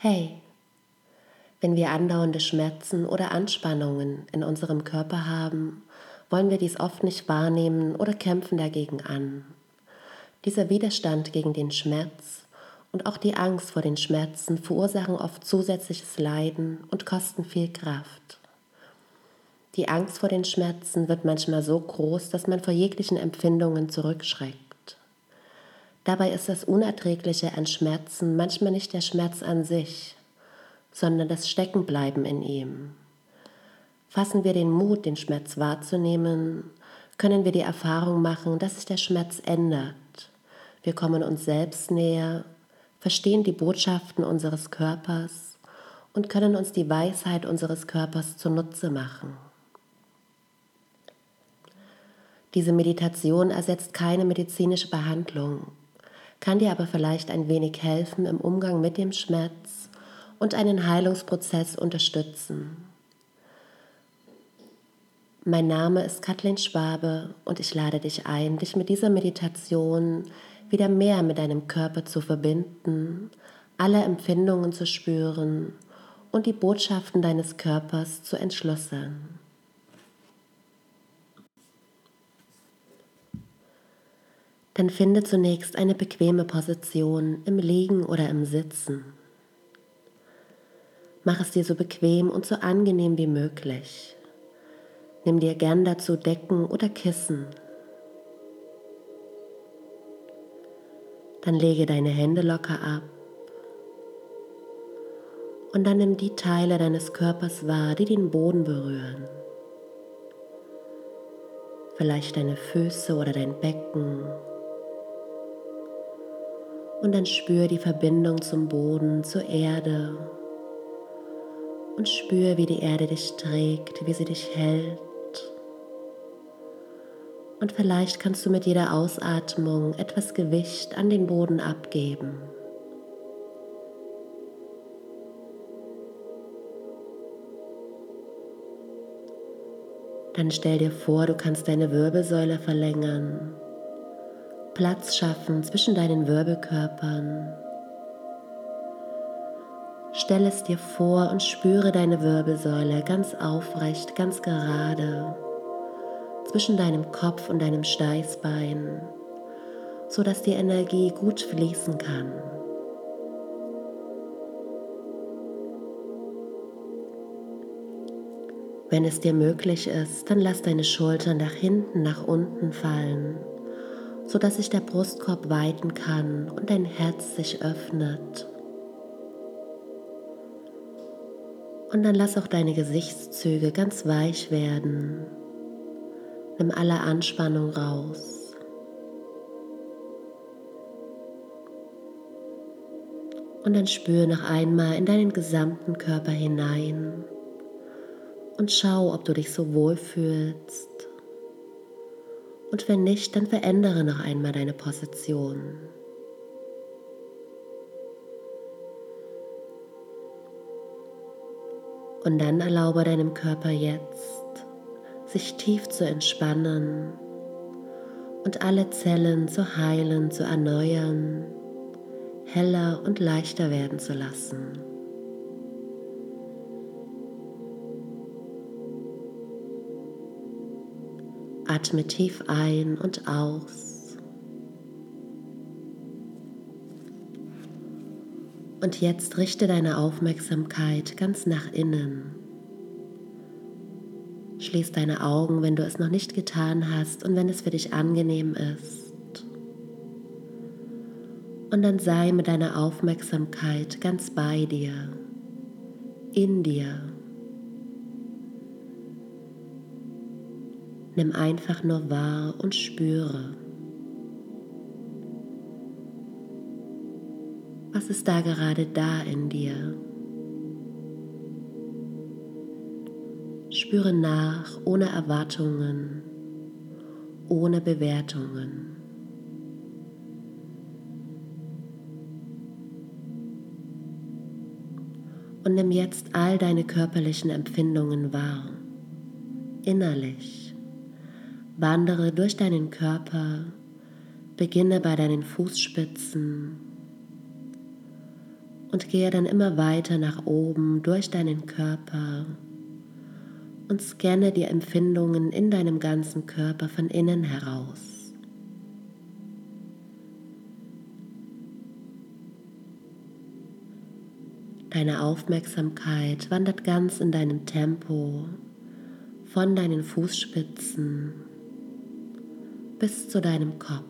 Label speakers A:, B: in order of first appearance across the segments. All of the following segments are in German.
A: Hey, wenn wir andauernde Schmerzen oder Anspannungen in unserem Körper haben, wollen wir dies oft nicht wahrnehmen oder kämpfen dagegen an. Dieser Widerstand gegen den Schmerz und auch die Angst vor den Schmerzen verursachen oft zusätzliches Leiden und kosten viel Kraft. Die Angst vor den Schmerzen wird manchmal so groß, dass man vor jeglichen Empfindungen zurückschreckt. Dabei ist das Unerträgliche an Schmerzen manchmal nicht der Schmerz an sich, sondern das Steckenbleiben in ihm. Fassen wir den Mut, den Schmerz wahrzunehmen, können wir die Erfahrung machen, dass sich der Schmerz ändert. Wir kommen uns selbst näher, verstehen die Botschaften unseres Körpers und können uns die Weisheit unseres Körpers zunutze machen. Diese Meditation ersetzt keine medizinische Behandlung, kann dir aber vielleicht ein wenig helfen im Umgang mit dem Schmerz und einen Heilungsprozess unterstützen. Mein Name ist Kathleen Schwabe und ich lade dich ein, dich mit dieser Meditation wieder mehr mit deinem Körper zu verbinden, alle Empfindungen zu spüren und die Botschaften deines Körpers zu entschlüsseln. Dann finde zunächst eine bequeme Position im Liegen oder im Sitzen. Mach es dir so bequem und so angenehm wie möglich. Nimm dir gern dazu Decken oder Kissen. Dann lege deine Hände locker ab und dann nimm die Teile deines Körpers wahr, die den Boden berühren. Vielleicht deine Füße oder dein Becken. Und dann spür die Verbindung zum Boden, zur Erde. Und spür, wie die Erde dich trägt, wie sie dich hält. Und vielleicht kannst du mit jeder Ausatmung etwas Gewicht an den Boden abgeben. Dann stell dir vor, du kannst deine Wirbelsäule verlängern, Platz schaffen zwischen deinen Wirbelkörpern. Stell es dir vor und spüre deine Wirbelsäule ganz aufrecht, ganz gerade zwischen deinem Kopf und deinem Steißbein, sodass die Energie gut fließen kann. Wenn es dir möglich ist, dann lass deine Schultern nach hinten, nach unten fallen, sodass sich der Brustkorb weiten kann und dein Herz sich öffnet. Und dann lass auch deine Gesichtszüge ganz weich werden Nimm alle Anspannung raus. Und dann spüre noch einmal in deinen gesamten Körper hinein und schau, ob du dich so wohl fühlst. Und wenn nicht, dann verändere noch einmal deine Position. Und dann erlaube deinem Körper jetzt sich tief zu entspannen und alle Zellen zu heilen, zu erneuern, heller und leichter werden zu lassen. Atme tief ein und aus. Und jetzt richte deine Aufmerksamkeit ganz nach innen. Schließ deine Augen, wenn du es noch nicht getan hast und wenn es für dich angenehm ist. Und dann sei mit deiner Aufmerksamkeit ganz bei dir, in dir. Nimm einfach nur wahr und spüre. Was ist da gerade da in dir? Spüre nach ohne Erwartungen, ohne Bewertungen. Und nimm jetzt all deine körperlichen Empfindungen wahr, innerlich. Wandere durch deinen Körper, beginne bei deinen Fußspitzen. Und gehe dann immer weiter nach oben durch deinen Körper. Und scanne die Empfindungen in deinem ganzen Körper von innen heraus. Deine Aufmerksamkeit wandert ganz in deinem Tempo von deinen Fußspitzen bis zu deinem Kopf.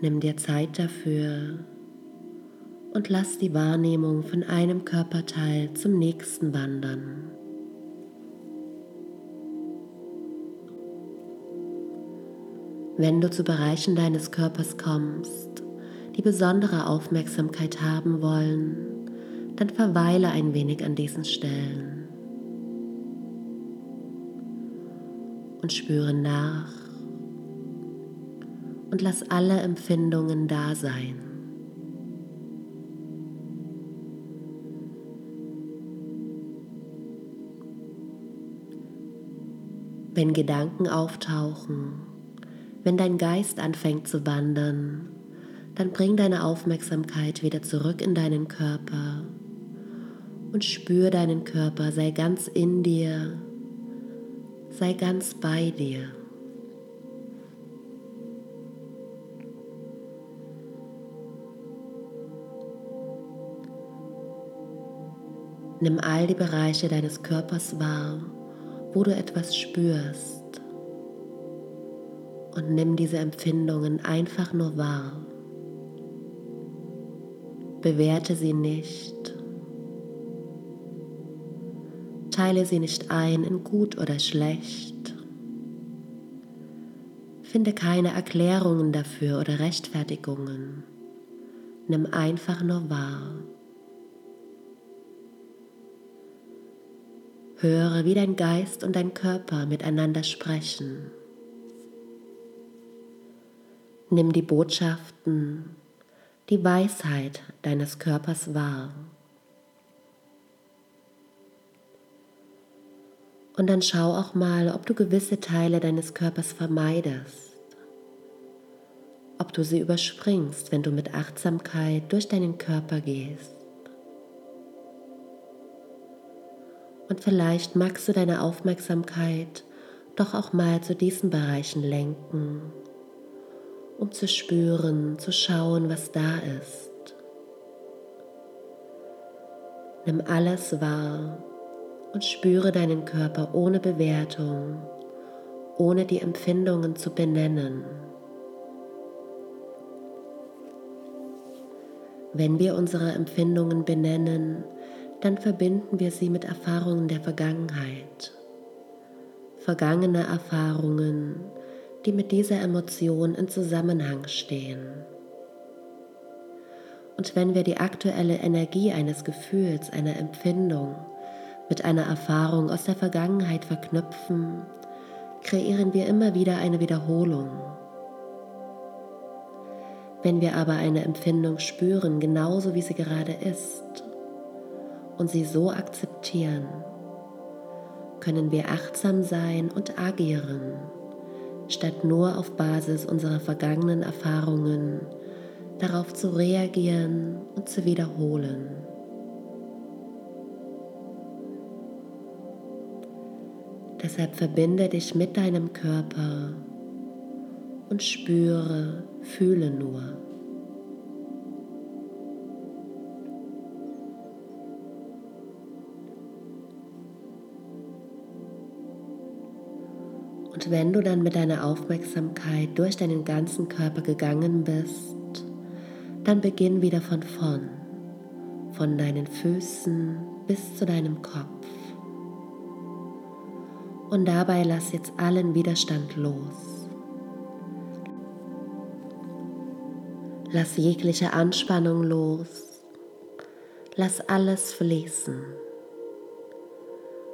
A: Nimm dir Zeit dafür und lass die Wahrnehmung von einem Körperteil zum nächsten wandern. Wenn du zu Bereichen deines Körpers kommst, die besondere Aufmerksamkeit haben wollen, dann verweile ein wenig an diesen Stellen. Und spüre nach. Und lass alle Empfindungen da sein. Wenn Gedanken auftauchen, wenn dein Geist anfängt zu wandern, dann bring deine Aufmerksamkeit wieder zurück in deinen Körper und spür deinen Körper, sei ganz in dir, sei ganz bei dir. Nimm all die Bereiche deines Körpers wahr, wo du etwas spürst. Und nimm diese Empfindungen einfach nur wahr. Bewerte sie nicht. Teile sie nicht ein in gut oder schlecht. Finde keine Erklärungen dafür oder Rechtfertigungen. Nimm einfach nur wahr. Höre, wie dein Geist und dein Körper miteinander sprechen. Nimm die Botschaften, die Weisheit deines Körpers wahr. Und dann schau auch mal, ob du gewisse Teile deines Körpers vermeidest, ob du sie überspringst, wenn du mit Achtsamkeit durch deinen Körper gehst. Und vielleicht magst du deine Aufmerksamkeit doch auch mal zu diesen Bereichen lenken, um zu spüren, zu schauen, was da ist. Nimm alles wahr und spüre deinen Körper ohne Bewertung, ohne die Empfindungen zu benennen. Wenn wir unsere Empfindungen benennen, dann verbinden wir sie mit Erfahrungen der Vergangenheit. Vergangene Erfahrungen, die mit dieser Emotion in Zusammenhang stehen. Und wenn wir die aktuelle Energie eines Gefühls, einer Empfindung mit einer Erfahrung aus der Vergangenheit verknüpfen, kreieren wir immer wieder eine Wiederholung. Wenn wir aber eine Empfindung spüren, genauso wie sie gerade ist, und sie so akzeptieren, können wir achtsam sein und agieren, statt nur auf Basis unserer vergangenen Erfahrungen darauf zu reagieren und zu wiederholen. Deshalb verbinde dich mit deinem Körper und spüre, fühle nur. Und wenn du dann mit deiner Aufmerksamkeit durch deinen ganzen Körper gegangen bist, dann beginn wieder von vorn, von deinen Füßen bis zu deinem Kopf. Und dabei lass jetzt allen Widerstand los. Lass jegliche Anspannung los. Lass alles fließen,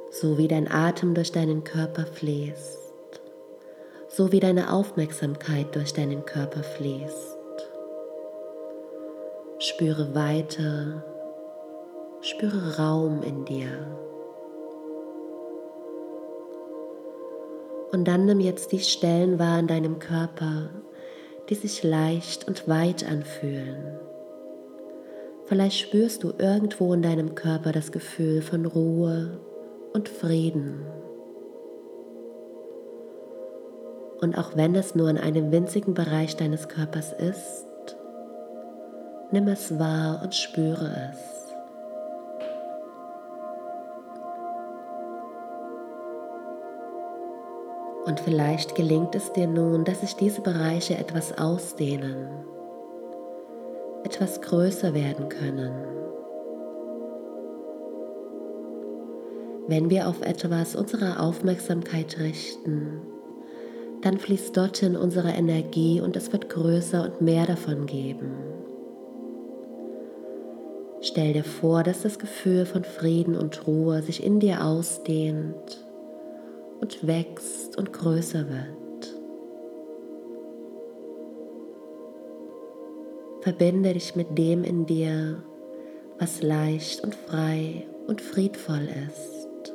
A: so wie dein Atem durch deinen Körper fließt so wie deine Aufmerksamkeit durch deinen Körper fließt. Spüre Weite, spüre Raum in dir. Und dann nimm jetzt die Stellen wahr in deinem Körper, die sich leicht und weit anfühlen. Vielleicht spürst du irgendwo in deinem Körper das Gefühl von Ruhe und Frieden. Und auch wenn es nur in einem winzigen Bereich deines Körpers ist, nimm es wahr und spüre es. Und vielleicht gelingt es dir nun, dass sich diese Bereiche etwas ausdehnen, etwas größer werden können. Wenn wir auf etwas unsere Aufmerksamkeit richten, dann fließt dorthin unsere Energie und es wird größer und mehr davon geben. Stell dir vor, dass das Gefühl von Frieden und Ruhe sich in dir ausdehnt und wächst und größer wird. Verbinde dich mit dem in dir, was leicht und frei und friedvoll ist.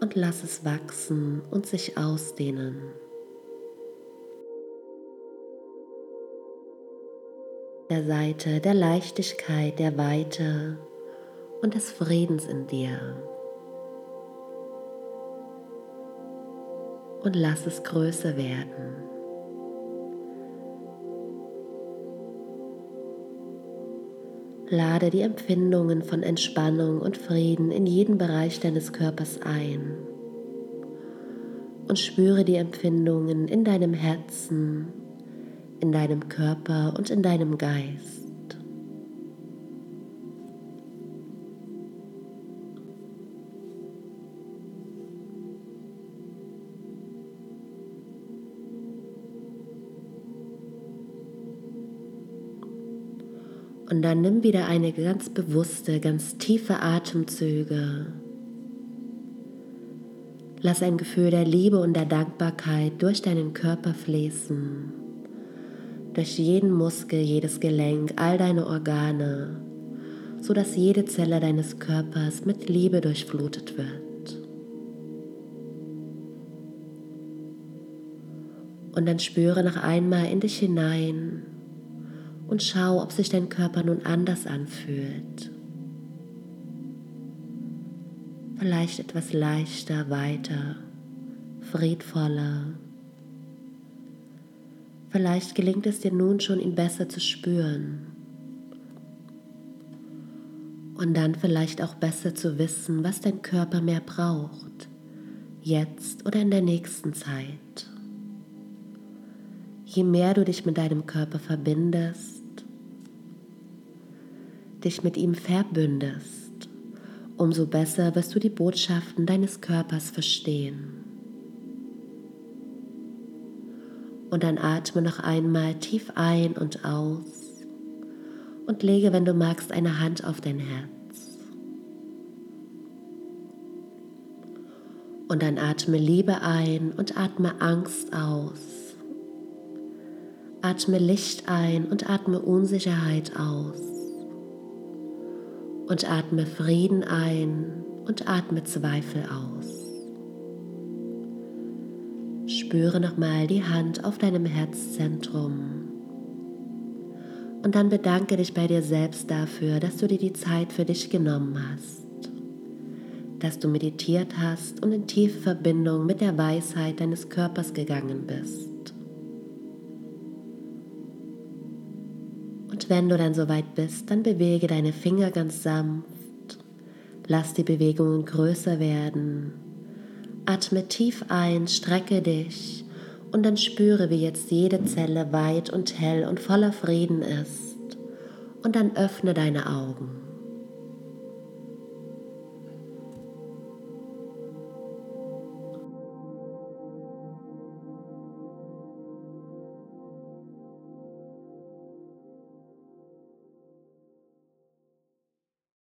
A: Und lass es wachsen und sich ausdehnen. Der Seite der Leichtigkeit, der Weite und des Friedens in dir. Und lass es größer werden. Lade die Empfindungen von Entspannung und Frieden in jeden Bereich deines Körpers ein und spüre die Empfindungen in deinem Herzen, in deinem Körper und in deinem Geist. Und dann nimm wieder eine ganz bewusste, ganz tiefe Atemzüge. Lass ein Gefühl der Liebe und der Dankbarkeit durch deinen Körper fließen, durch jeden Muskel, jedes Gelenk, all deine Organe, sodass jede Zelle deines Körpers mit Liebe durchflutet wird. Und dann spüre noch einmal in dich hinein, und schau, ob sich dein Körper nun anders anfühlt. Vielleicht etwas leichter, weiter, friedvoller. Vielleicht gelingt es dir nun schon, ihn besser zu spüren. Und dann vielleicht auch besser zu wissen, was dein Körper mehr braucht, jetzt oder in der nächsten Zeit. Je mehr du dich mit deinem Körper verbindest, dich mit ihm verbündest, umso besser wirst du die Botschaften deines Körpers verstehen. Und dann atme noch einmal tief ein und aus und lege, wenn du magst, eine Hand auf dein Herz. Und dann atme Liebe ein und atme Angst aus. Atme Licht ein und atme Unsicherheit aus und atme Frieden ein und atme Zweifel aus. Spüre nochmal die Hand auf deinem Herzzentrum. Und dann bedanke dich bei dir selbst dafür, dass du dir die Zeit für dich genommen hast, dass du meditiert hast und in tiefe Verbindung mit der Weisheit deines Körpers gegangen bist. Wenn du dann soweit bist, dann bewege deine Finger ganz sanft. Lass die Bewegungen größer werden. Atme tief ein, strecke dich und dann spüre, wie jetzt jede Zelle weit und hell und voller Frieden ist. Und dann öffne deine Augen.